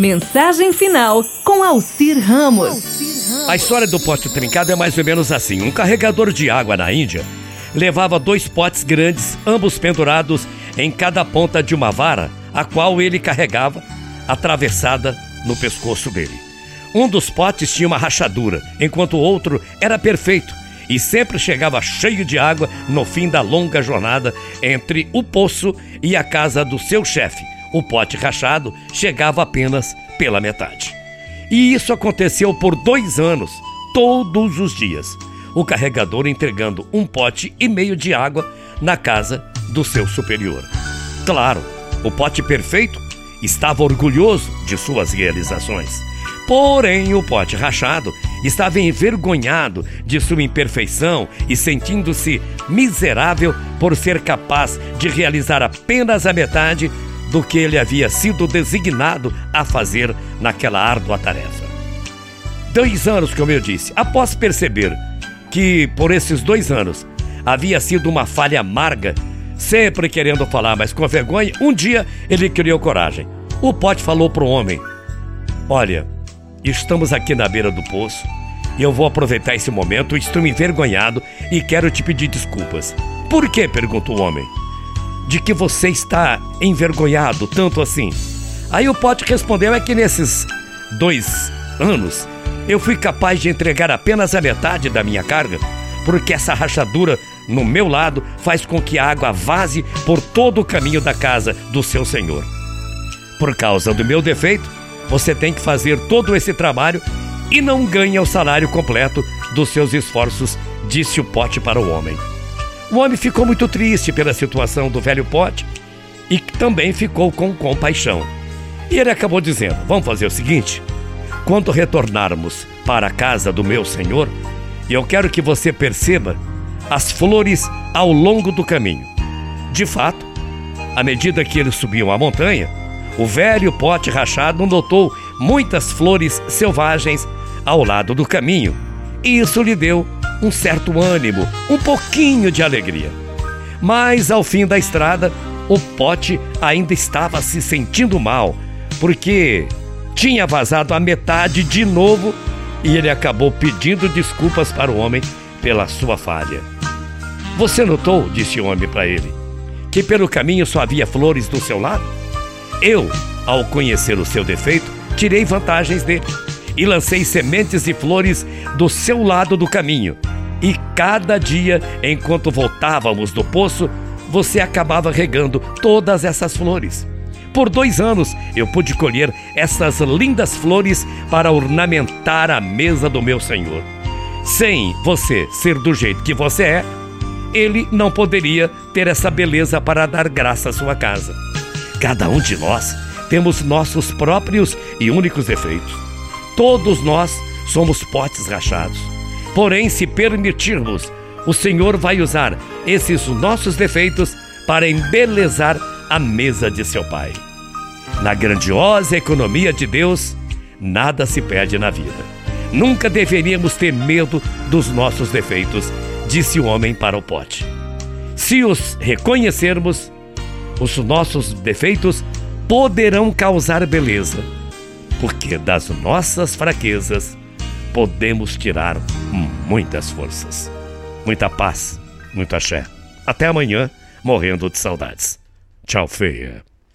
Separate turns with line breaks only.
Mensagem final com Alcir Ramos.
A história do pote trincado é mais ou menos assim: um carregador de água na Índia levava dois potes grandes, ambos pendurados em cada ponta de uma vara, a qual ele carregava atravessada no pescoço dele. Um dos potes tinha uma rachadura, enquanto o outro era perfeito e sempre chegava cheio de água no fim da longa jornada entre o poço e a casa do seu chefe. O pote rachado chegava apenas pela metade. E isso aconteceu por dois anos, todos os dias. O carregador entregando um pote e meio de água na casa do seu superior. Claro, o pote perfeito estava orgulhoso de suas realizações. Porém, o pote rachado estava envergonhado de sua imperfeição e sentindo-se miserável por ser capaz de realizar apenas a metade do que ele havia sido designado a fazer naquela árdua tarefa. Dois anos, como eu disse, após perceber que por esses dois anos havia sido uma falha amarga, sempre querendo falar, mas com vergonha, um dia ele criou coragem. O pote falou para o homem: Olha, Estamos aqui na beira do poço e eu vou aproveitar esse momento. Estou envergonhado e quero te pedir desculpas. Por quê? perguntou o homem. De que você está envergonhado tanto assim? Aí o pote respondeu: é que nesses dois anos eu fui capaz de entregar apenas a metade da minha carga, porque essa rachadura no meu lado faz com que a água vaze por todo o caminho da casa do seu senhor. Por causa do meu defeito, você tem que fazer todo esse trabalho e não ganha o salário completo dos seus esforços, disse o pote para o homem. O homem ficou muito triste pela situação do velho pote e também ficou com compaixão. E ele acabou dizendo: Vamos fazer o seguinte: quando retornarmos para a casa do meu senhor, eu quero que você perceba as flores ao longo do caminho. De fato, à medida que eles subiam a montanha, o velho pote rachado notou muitas flores selvagens ao lado do caminho. E isso lhe deu um certo ânimo, um pouquinho de alegria. Mas ao fim da estrada, o pote ainda estava se sentindo mal, porque tinha vazado a metade de novo e ele acabou pedindo desculpas para o homem pela sua falha. Você notou, disse o homem para ele, que pelo caminho só havia flores do seu lado? Eu, ao conhecer o seu defeito, tirei vantagens dele e lancei sementes e flores do seu lado do caminho. E cada dia, enquanto voltávamos do poço, você acabava regando todas essas flores. Por dois anos eu pude colher essas lindas flores para ornamentar a mesa do meu Senhor. Sem você ser do jeito que você é, ele não poderia ter essa beleza para dar graça à sua casa. Cada um de nós temos nossos próprios e únicos defeitos. Todos nós somos potes rachados. Porém, se permitirmos, o Senhor vai usar esses nossos defeitos para embelezar a mesa de seu Pai. Na grandiosa economia de Deus, nada se perde na vida. Nunca deveríamos ter medo dos nossos defeitos, disse o homem para o pote. Se os reconhecermos, os nossos defeitos poderão causar beleza, porque das nossas fraquezas podemos tirar muitas forças. Muita paz, muito axé. Até amanhã, morrendo de saudades. Tchau, feia.